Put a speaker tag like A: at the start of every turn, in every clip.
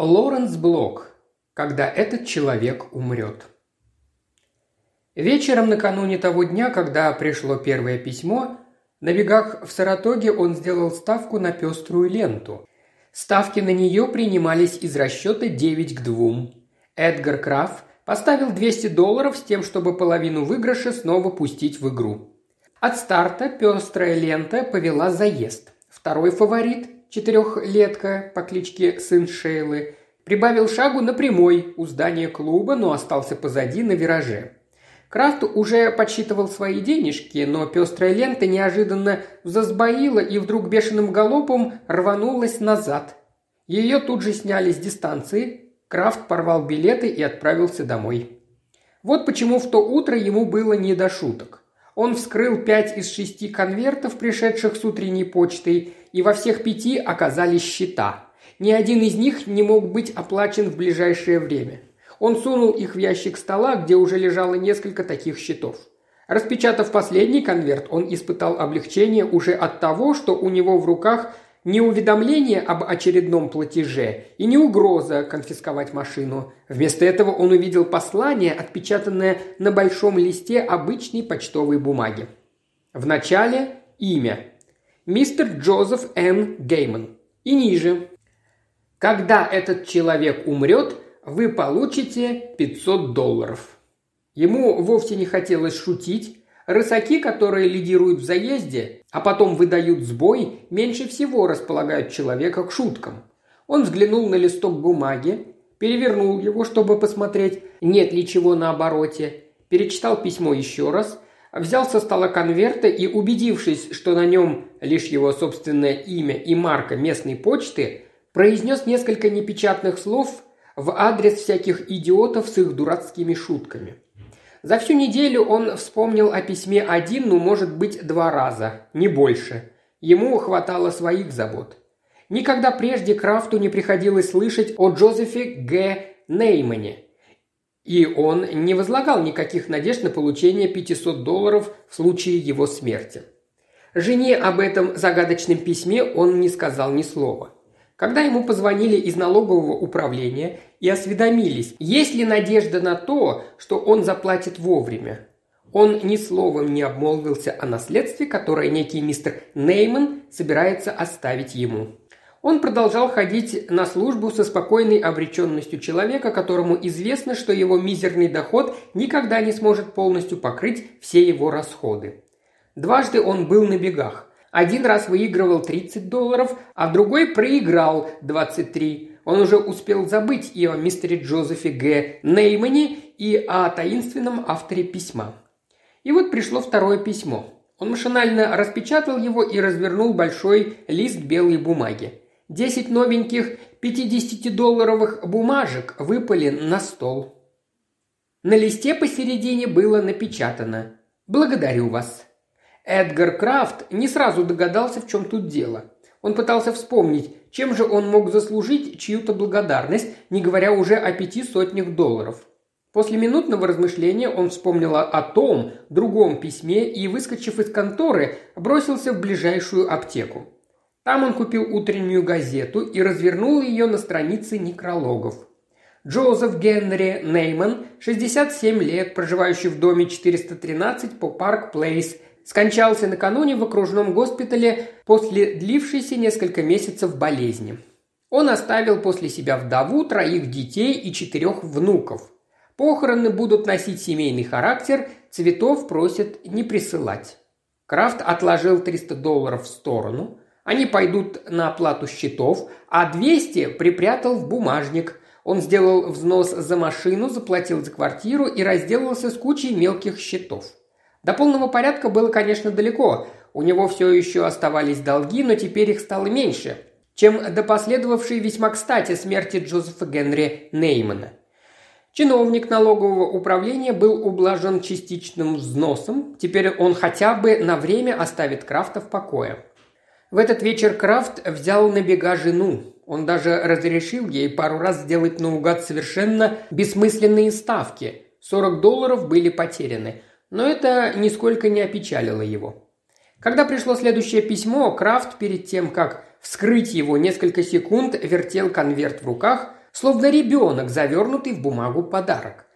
A: Лоренс Блок. Когда этот человек умрет. Вечером накануне того дня, когда пришло первое письмо, на бегах в Саратоге он сделал ставку на пеструю ленту. Ставки на нее принимались из расчета 9 к 2. Эдгар Краф поставил 200 долларов с тем, чтобы половину выигрыша снова пустить в игру. От старта пестрая лента повела заезд. Второй фаворит четырехлетка по кличке Сын Шейлы, прибавил шагу на прямой у здания клуба, но остался позади на вираже. Крафт уже подсчитывал свои денежки, но пестрая лента неожиданно засбоила и вдруг бешеным галопом рванулась назад. Ее тут же сняли с дистанции, Крафт порвал билеты и отправился домой. Вот почему в то утро ему было не до шуток. Он вскрыл пять из шести конвертов, пришедших с утренней почтой, и во всех пяти оказались счета. Ни один из них не мог быть оплачен в ближайшее время. Он сунул их в ящик стола, где уже лежало несколько таких счетов. Распечатав последний конверт, он испытал облегчение уже от того, что у него в руках не уведомление об очередном платеже и не угроза конфисковать машину. Вместо этого он увидел послание, отпечатанное на большом листе обычной почтовой бумаги. В начале имя. Мистер Джозеф Н. Гейман. И ниже. Когда этот человек умрет, вы получите 500 долларов. Ему вовсе не хотелось шутить, Рысаки, которые лидируют в заезде, а потом выдают сбой, меньше всего располагают человека к шуткам. Он взглянул на листок бумаги, перевернул его, чтобы посмотреть, нет ли чего на обороте, перечитал письмо еще раз, взял со стола конверта и, убедившись, что на нем лишь его собственное имя и марка местной почты, произнес несколько непечатных слов в адрес всяких идиотов с их дурацкими шутками – за всю неделю он вспомнил о письме один, ну, может быть, два раза, не больше. Ему хватало своих забот. Никогда прежде Крафту не приходилось слышать о Джозефе Г. Неймане. И он не возлагал никаких надежд на получение 500 долларов в случае его смерти. Жене об этом загадочном письме он не сказал ни слова. Когда ему позвонили из налогового управления и осведомились, есть ли надежда на то, что он заплатит вовремя, он ни словом не обмолвился о наследстве, которое некий мистер Нейман собирается оставить ему. Он продолжал ходить на службу со спокойной обреченностью человека, которому известно, что его мизерный доход никогда не сможет полностью покрыть все его расходы. Дважды он был на бегах. Один раз выигрывал 30 долларов, а другой проиграл 23. Он уже успел забыть и о мистере Джозефе Г. Неймане, и о таинственном авторе письма. И вот пришло второе письмо. Он машинально распечатал его и развернул большой лист белой бумаги. Десять новеньких 50-долларовых бумажек выпали на стол. На листе посередине было напечатано «Благодарю вас». Эдгар Крафт не сразу догадался, в чем тут дело. Он пытался вспомнить, чем же он мог заслужить чью-то благодарность, не говоря уже о пяти сотнях долларов. После минутного размышления он вспомнил о том, другом письме и, выскочив из конторы, бросился в ближайшую аптеку. Там он купил утреннюю газету и развернул ее на странице некрологов. Джозеф Генри Нейман, 67 лет, проживающий в доме 413 по Парк Плейс – скончался накануне в окружном госпитале после длившейся несколько месяцев болезни. Он оставил после себя вдову, троих детей и четырех внуков. Похороны будут носить семейный характер, цветов просят не присылать. Крафт отложил 300 долларов в сторону. Они пойдут на оплату счетов, а 200 припрятал в бумажник. Он сделал взнос за машину, заплатил за квартиру и разделался с кучей мелких счетов. До полного порядка было, конечно, далеко. У него все еще оставались долги, но теперь их стало меньше, чем до последовавшей весьма кстати смерти Джозефа Генри Неймана. Чиновник налогового управления был ублажен частичным взносом, теперь он хотя бы на время оставит Крафта в покое. В этот вечер Крафт взял на бега жену. Он даже разрешил ей пару раз сделать наугад совершенно бессмысленные ставки. 40 долларов были потеряны – но это нисколько не опечалило его. Когда пришло следующее письмо, Крафт перед тем, как вскрыть его, несколько секунд вертел конверт в руках, Словно ребенок, завернутый в бумагу подарок.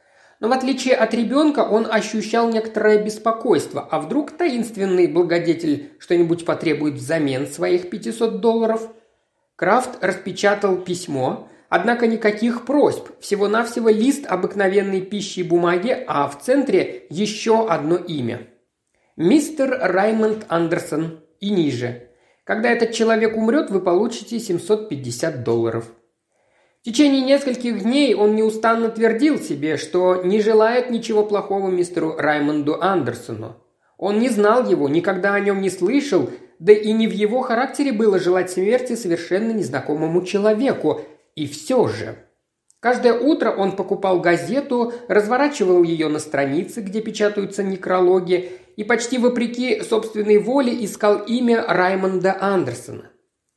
A: Но в отличие от ребенка он ощущал некоторое беспокойство, а вдруг таинственный благодетель что-нибудь потребует взамен своих 500 долларов? Крафт распечатал письмо, однако никаких просьб, всего-навсего лист обыкновенной пищи и бумаги, а в центре еще одно имя. Мистер Раймонд Андерсон и ниже. Когда этот человек умрет, вы получите 750 долларов. В течение нескольких дней он неустанно твердил себе, что не желает ничего плохого мистеру Раймонду Андерсону. Он не знал его, никогда о нем не слышал, да и не в его характере было желать смерти совершенно незнакомому человеку. И все же. Каждое утро он покупал газету, разворачивал ее на странице, где печатаются некрологи, и почти вопреки собственной воле искал имя Раймонда Андерсона.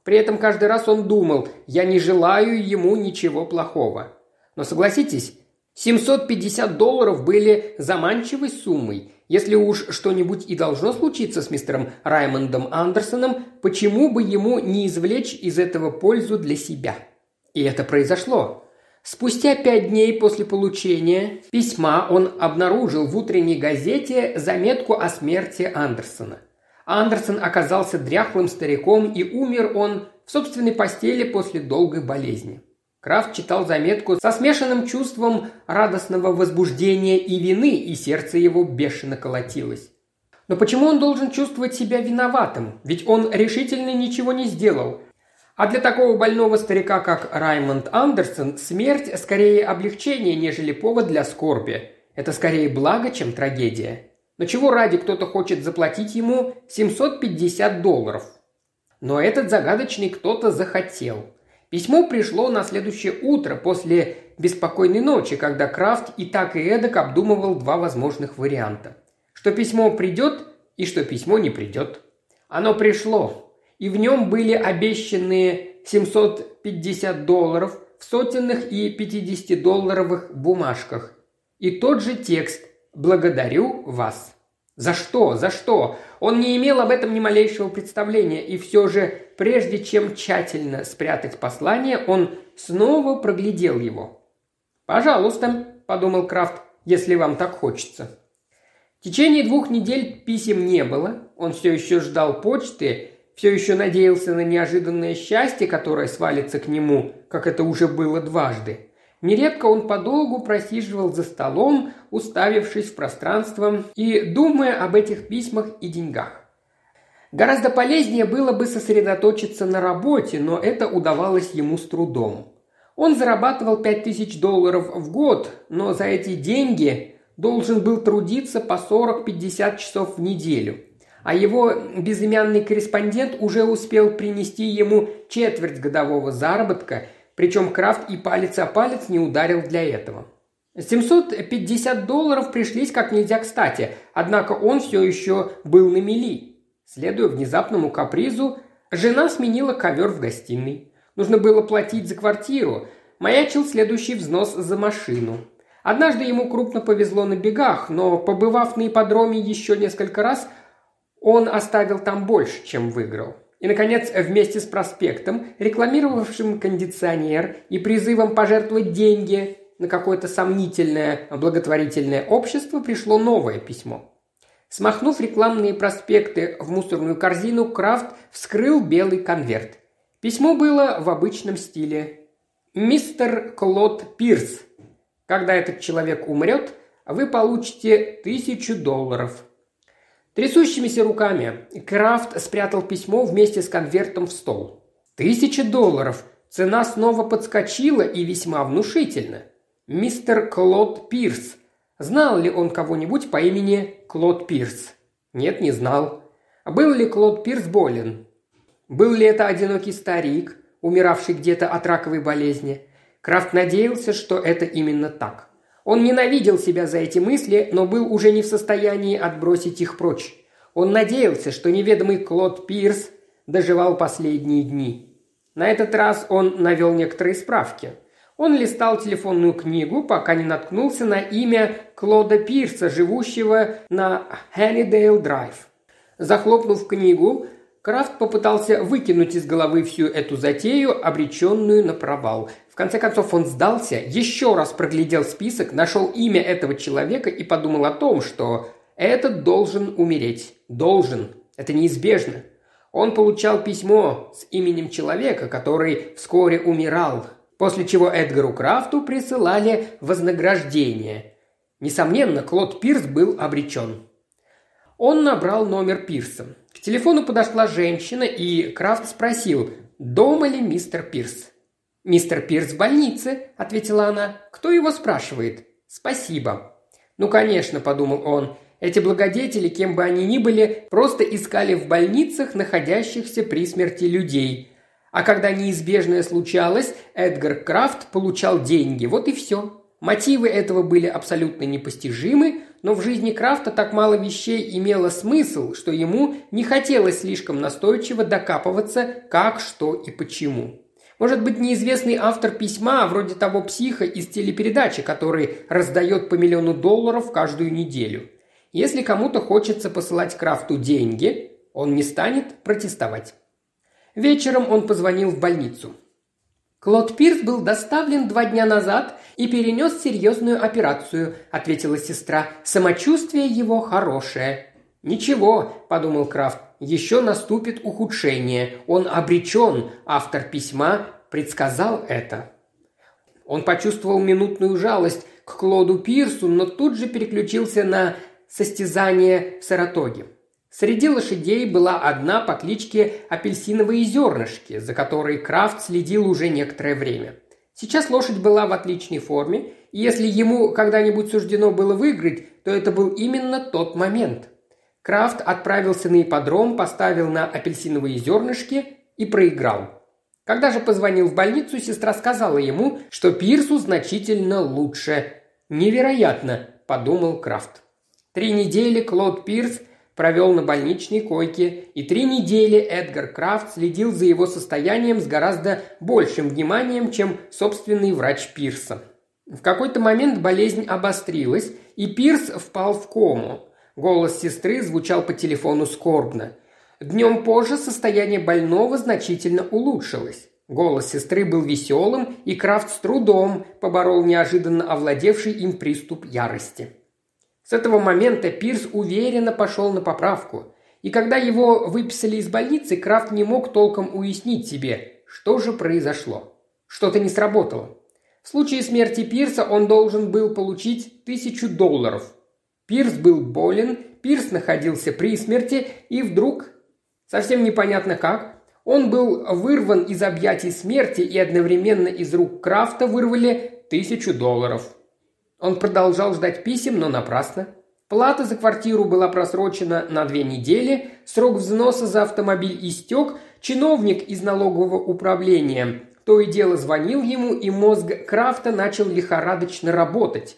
A: При этом каждый раз он думал, я не желаю ему ничего плохого. Но согласитесь, 750 долларов были заманчивой суммой. Если уж что-нибудь и должно случиться с мистером Раймондом Андерсоном, почему бы ему не извлечь из этого пользу для себя? И это произошло. Спустя пять дней после получения письма он обнаружил в утренней газете заметку о смерти Андерсона. Андерсон оказался дряхлым стариком и умер он в собственной постели после долгой болезни. Крафт читал заметку со смешанным чувством радостного возбуждения и вины, и сердце его бешено колотилось. Но почему он должен чувствовать себя виноватым? Ведь он решительно ничего не сделал. А для такого больного старика, как Раймонд Андерсон, смерть скорее облегчение, нежели повод для скорби. Это скорее благо, чем трагедия. Но чего ради кто-то хочет заплатить ему 750 долларов? Но этот загадочный кто-то захотел. Письмо пришло на следующее утро после беспокойной ночи, когда Крафт и так и эдак обдумывал два возможных варианта. Что письмо придет и что письмо не придет. Оно пришло, и в нем были обещанные 750 долларов в сотенных и 50-долларовых бумажках. И тот же текст – «Благодарю вас». За что? За что? Он не имел об этом ни малейшего представления, и все же, прежде чем тщательно спрятать послание, он снова проглядел его. «Пожалуйста», – подумал Крафт, – «если вам так хочется». В течение двух недель писем не было, он все еще ждал почты, все еще надеялся на неожиданное счастье, которое свалится к нему, как это уже было дважды. Нередко он подолгу просиживал за столом, уставившись в пространство и думая об этих письмах и деньгах. Гораздо полезнее было бы сосредоточиться на работе, но это удавалось ему с трудом. Он зарабатывал 5000 долларов в год, но за эти деньги должен был трудиться по 40-50 часов в неделю. А его безымянный корреспондент уже успел принести ему четверть годового заработка причем Крафт и палец о палец не ударил для этого. 750 долларов пришлись как нельзя кстати, однако он все еще был на мели. Следуя внезапному капризу, жена сменила ковер в гостиной. Нужно было платить за квартиру. Маячил следующий взнос за машину. Однажды ему крупно повезло на бегах, но, побывав на ипподроме еще несколько раз, он оставил там больше, чем выиграл. И, наконец, вместе с проспектом, рекламировавшим кондиционер и призывом пожертвовать деньги на какое-то сомнительное благотворительное общество, пришло новое письмо. Смахнув рекламные проспекты в мусорную корзину, Крафт вскрыл белый конверт. Письмо было в обычном стиле. «Мистер Клод Пирс, когда этот человек умрет, вы получите тысячу долларов. Трясущимися руками Крафт спрятал письмо вместе с конвертом в стол. Тысяча долларов. Цена снова подскочила и весьма внушительно. Мистер Клод Пирс. Знал ли он кого-нибудь по имени Клод Пирс? Нет, не знал. Был ли Клод Пирс болен? Был ли это одинокий старик, умиравший где-то от раковой болезни? Крафт надеялся, что это именно так. Он ненавидел себя за эти мысли, но был уже не в состоянии отбросить их прочь. Он надеялся, что неведомый Клод Пирс доживал последние дни. На этот раз он навел некоторые справки. Он листал телефонную книгу, пока не наткнулся на имя Клода Пирса, живущего на Хеннидейл Драйв. Захлопнув книгу, Крафт попытался выкинуть из головы всю эту затею, обреченную на провал. В конце концов он сдался, еще раз проглядел список, нашел имя этого человека и подумал о том, что этот должен умереть. Должен. Это неизбежно. Он получал письмо с именем человека, который вскоре умирал, после чего Эдгару Крафту присылали вознаграждение. Несомненно, Клод Пирс был обречен. Он набрал номер Пирса. К телефону подошла женщина, и Крафт спросил, дома ли мистер Пирс. «Мистер Пирс в больнице», – ответила она. «Кто его спрашивает?» «Спасибо». «Ну, конечно», – подумал он, – «эти благодетели, кем бы они ни были, просто искали в больницах находящихся при смерти людей. А когда неизбежное случалось, Эдгар Крафт получал деньги, вот и все. Мотивы этого были абсолютно непостижимы, но в жизни Крафта так мало вещей имело смысл, что ему не хотелось слишком настойчиво докапываться, как, что и почему. Может быть, неизвестный автор письма, вроде того психа из телепередачи, который раздает по миллиону долларов каждую неделю. Если кому-то хочется посылать Крафту деньги, он не станет протестовать. Вечером он позвонил в больницу. «Клод Пирс был доставлен два дня назад и перенес серьезную операцию», – ответила сестра. «Самочувствие его хорошее». «Ничего», – подумал Крафт, – «еще наступит ухудшение. Он обречен, автор письма предсказал это». Он почувствовал минутную жалость к Клоду Пирсу, но тут же переключился на состязание в Саратоге. Среди лошадей была одна по кличке Апельсиновые зернышки, за которой Крафт следил уже некоторое время. Сейчас лошадь была в отличной форме, и если ему когда-нибудь суждено было выиграть, то это был именно тот момент. Крафт отправился на ипподром, поставил на апельсиновые зернышки и проиграл. Когда же позвонил в больницу, сестра сказала ему, что Пирсу значительно лучше. «Невероятно», – подумал Крафт. Три недели Клод Пирс – провел на больничной койке, и три недели Эдгар Крафт следил за его состоянием с гораздо большим вниманием, чем собственный врач Пирса. В какой-то момент болезнь обострилась, и Пирс впал в кому. Голос сестры звучал по телефону скорбно. Днем позже состояние больного значительно улучшилось. Голос сестры был веселым, и Крафт с трудом поборол неожиданно овладевший им приступ ярости. С этого момента Пирс уверенно пошел на поправку. И когда его выписали из больницы, Крафт не мог толком уяснить себе, что же произошло. Что-то не сработало. В случае смерти Пирса он должен был получить тысячу долларов. Пирс был болен, Пирс находился при смерти, и вдруг, совсем непонятно как, он был вырван из объятий смерти и одновременно из рук Крафта вырвали тысячу долларов. Он продолжал ждать писем, но напрасно. Плата за квартиру была просрочена на две недели, срок взноса за автомобиль истек, чиновник из налогового управления то и дело звонил ему, и мозг Крафта начал лихорадочно работать.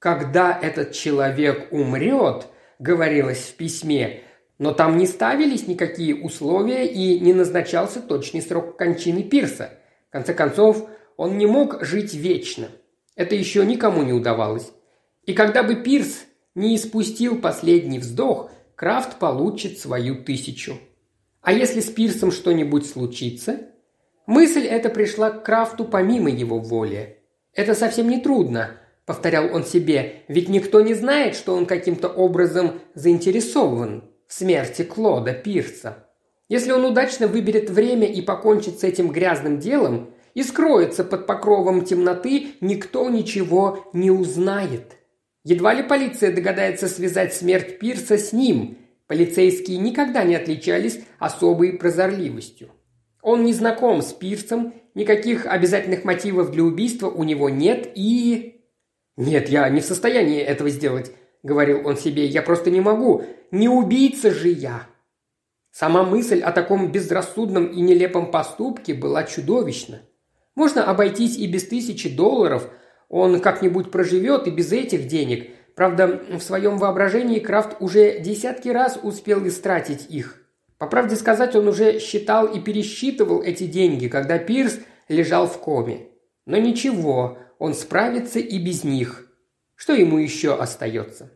A: «Когда этот человек умрет», — говорилось в письме, но там не ставились никакие условия и не назначался точный срок кончины Пирса. В конце концов, он не мог жить вечно – это еще никому не удавалось. И когда бы Пирс не испустил последний вздох, Крафт получит свою тысячу. А если с Пирсом что-нибудь случится? Мысль эта пришла к Крафту помимо его воли. «Это совсем не трудно», – повторял он себе, – «ведь никто не знает, что он каким-то образом заинтересован в смерти Клода Пирса. Если он удачно выберет время и покончит с этим грязным делом, и скроется под покровом темноты, никто ничего не узнает. Едва ли полиция догадается связать смерть Пирса с ним. Полицейские никогда не отличались особой прозорливостью. Он не знаком с Пирсом, никаких обязательных мотивов для убийства у него нет и... «Нет, я не в состоянии этого сделать», — говорил он себе, — «я просто не могу. Не убийца же я». Сама мысль о таком безрассудном и нелепом поступке была чудовищна. Можно обойтись и без тысячи долларов, он как-нибудь проживет и без этих денег. Правда, в своем воображении Крафт уже десятки раз успел истратить их. По правде сказать, он уже считал и пересчитывал эти деньги, когда Пирс лежал в коме. Но ничего, он справится и без них. Что ему еще остается?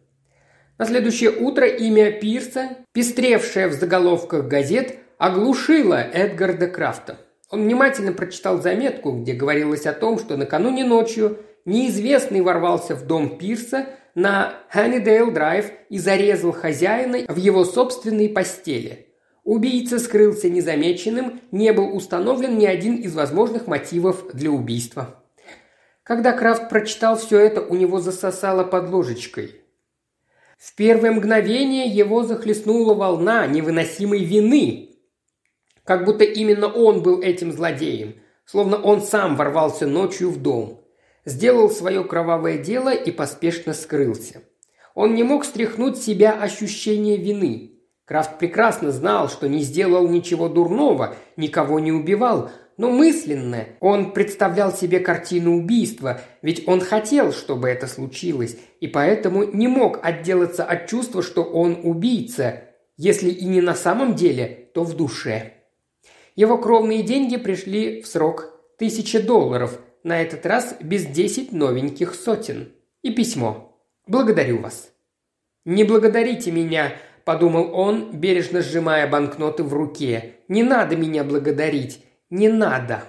A: На следующее утро имя Пирса, пестревшее в заголовках газет, оглушила Эдгарда Крафта. Он внимательно прочитал заметку, где говорилось о том, что накануне ночью неизвестный ворвался в дом Пирса на Ханнидейл Драйв и зарезал хозяина в его собственной постели. Убийца скрылся незамеченным, не был установлен ни один из возможных мотивов для убийства. Когда Крафт прочитал все это, у него засосало под ложечкой. В первое мгновение его захлестнула волна невыносимой вины. Как будто именно он был этим злодеем, словно он сам ворвался ночью в дом. Сделал свое кровавое дело и поспешно скрылся. Он не мог стряхнуть себя ощущение вины. Крафт прекрасно знал, что не сделал ничего дурного, никого не убивал, но мысленно он представлял себе картину убийства, ведь он хотел, чтобы это случилось, и поэтому не мог отделаться от чувства, что он убийца, если и не на самом деле, то в душе. Его кровные деньги пришли в срок тысяча долларов, на этот раз без десять новеньких сотен. И письмо. «Благодарю вас». «Не благодарите меня», – подумал он, бережно сжимая банкноты в руке. «Не надо меня благодарить не надо.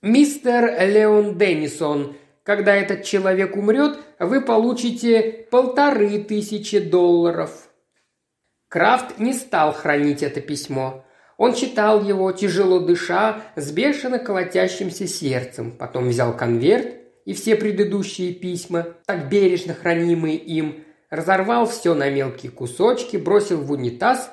A: Мистер Леон Деннисон, когда этот человек умрет, вы получите полторы тысячи долларов. Крафт не стал хранить это письмо. Он читал его, тяжело дыша, с бешено колотящимся сердцем. Потом взял конверт и все предыдущие письма, так бережно хранимые им, разорвал все на мелкие кусочки, бросил в унитаз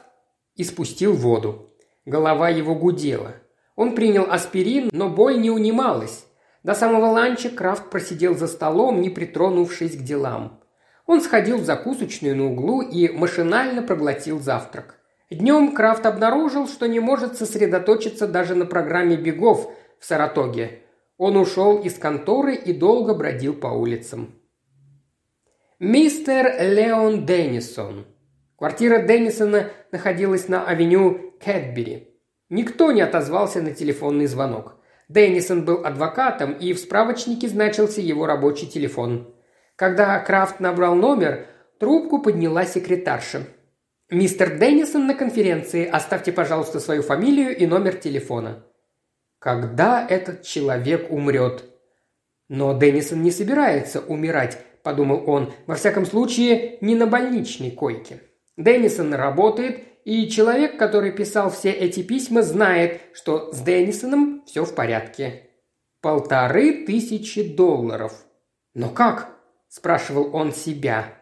A: и спустил воду. Голова его гудела – он принял аспирин, но боль не унималась. До самого ланча Крафт просидел за столом, не притронувшись к делам. Он сходил в закусочную на углу и машинально проглотил завтрак. Днем Крафт обнаружил, что не может сосредоточиться даже на программе бегов в Саратоге. Он ушел из конторы и долго бродил по улицам. Мистер Леон Деннисон. Квартира Деннисона находилась на авеню Кэтбери. Никто не отозвался на телефонный звонок. Деннисон был адвокатом, и в справочнике значился его рабочий телефон. Когда Крафт набрал номер, трубку подняла секретарша. «Мистер Деннисон на конференции. Оставьте, пожалуйста, свою фамилию и номер телефона». «Когда этот человек умрет?» «Но Деннисон не собирается умирать», – подумал он, – «во всяком случае, не на больничной койке». Деннисон работает и человек, который писал все эти письма, знает, что с Деннисоном все в порядке. Полторы тысячи долларов. Но как? спрашивал он себя.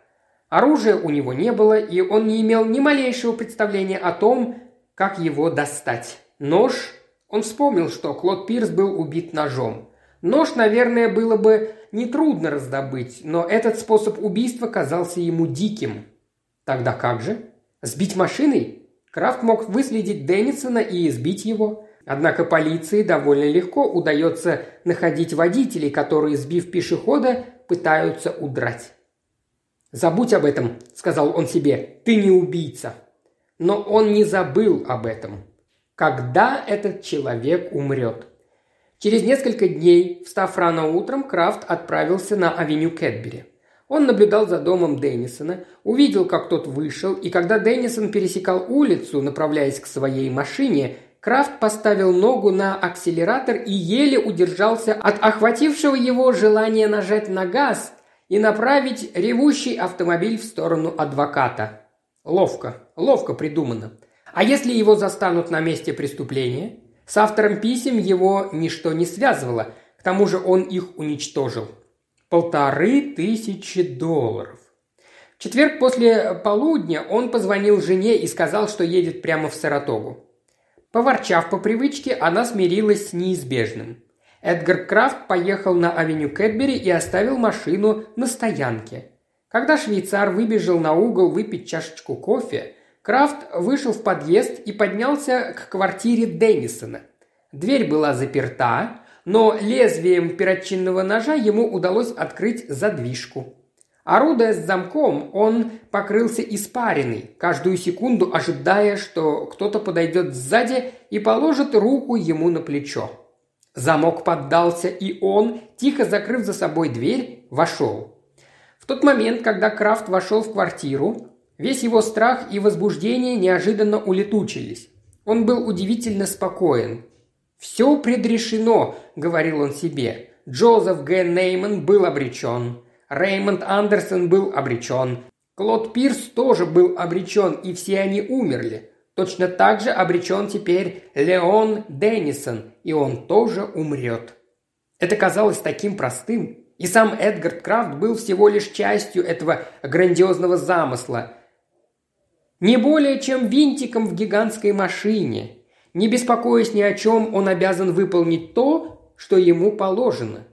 A: Оружия у него не было, и он не имел ни малейшего представления о том, как его достать. Нож? Он вспомнил, что Клод Пирс был убит ножом. Нож, наверное, было бы нетрудно раздобыть, но этот способ убийства казался ему диким. Тогда как же? Сбить машиной? Крафт мог выследить Деннисона и избить его. Однако полиции довольно легко удается находить водителей, которые, сбив пешехода, пытаются удрать. «Забудь об этом», – сказал он себе, – «ты не убийца». Но он не забыл об этом. Когда этот человек умрет? Через несколько дней, встав рано утром, Крафт отправился на авеню Кэтбери – он наблюдал за домом Деннисона, увидел, как тот вышел, и когда Деннисон пересекал улицу, направляясь к своей машине, Крафт поставил ногу на акселератор и еле удержался от охватившего его желания нажать на газ и направить ревущий автомобиль в сторону адвоката. Ловко, ловко придумано. А если его застанут на месте преступления? С автором писем его ничто не связывало, к тому же он их уничтожил. Полторы тысячи долларов. В четверг после полудня он позвонил жене и сказал, что едет прямо в Саратогу. Поворчав по привычке, она смирилась с неизбежным. Эдгар Крафт поехал на авеню Кэтбери и оставил машину на стоянке. Когда швейцар выбежал на угол выпить чашечку кофе, Крафт вышел в подъезд и поднялся к квартире Деннисона. Дверь была заперта, но лезвием перочинного ножа ему удалось открыть задвижку. Орудуя с замком, он покрылся испариной, каждую секунду ожидая, что кто-то подойдет сзади и положит руку ему на плечо. Замок поддался, и он, тихо закрыв за собой дверь, вошел. В тот момент, когда Крафт вошел в квартиру, весь его страх и возбуждение неожиданно улетучились. Он был удивительно спокоен. «Все предрешено», — говорил он себе. Джозеф Г. Нейман был обречен. Реймонд Андерсон был обречен. Клод Пирс тоже был обречен, и все они умерли. Точно так же обречен теперь Леон Деннисон, и он тоже умрет. Это казалось таким простым. И сам Эдгард Крафт был всего лишь частью этого грандиозного замысла. Не более чем винтиком в гигантской машине. Не беспокоясь ни о чем, он обязан выполнить то, что ему положено.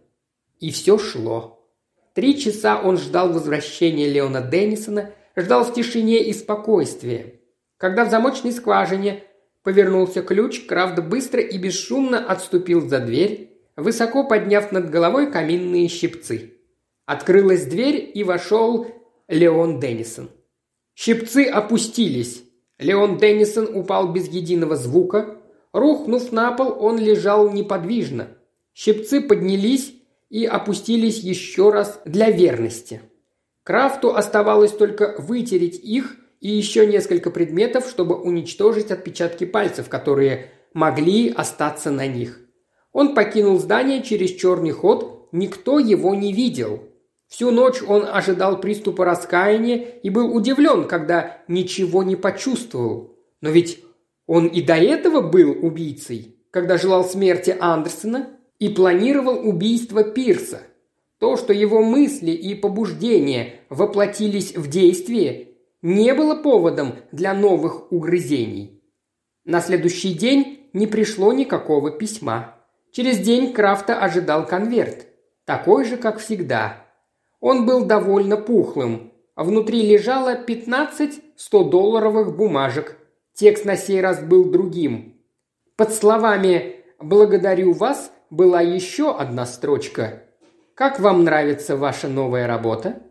A: И все шло. Три часа он ждал возвращения Леона Деннисона, ждал в тишине и спокойствии. Когда в замочной скважине повернулся ключ, Крафт быстро и бесшумно отступил за дверь, высоко подняв над головой каминные щипцы. Открылась дверь и вошел Леон Деннисон. Щипцы опустились. Леон Деннисон упал без единого звука. Рухнув на пол, он лежал неподвижно. Щипцы поднялись и опустились еще раз для верности. Крафту оставалось только вытереть их и еще несколько предметов, чтобы уничтожить отпечатки пальцев, которые могли остаться на них. Он покинул здание через черный ход, никто его не видел. Всю ночь он ожидал приступа раскаяния и был удивлен, когда ничего не почувствовал. Но ведь он и до этого был убийцей, когда желал смерти Андерсона и планировал убийство Пирса. То, что его мысли и побуждения воплотились в действие, не было поводом для новых угрызений. На следующий день не пришло никакого письма. Через день Крафта ожидал конверт, такой же, как всегда. Он был довольно пухлым, внутри лежало 15 100-долларовых бумажек. Текст на сей раз был другим. Под словами «Благодарю вас» была еще одна строчка. «Как вам нравится ваша новая работа?»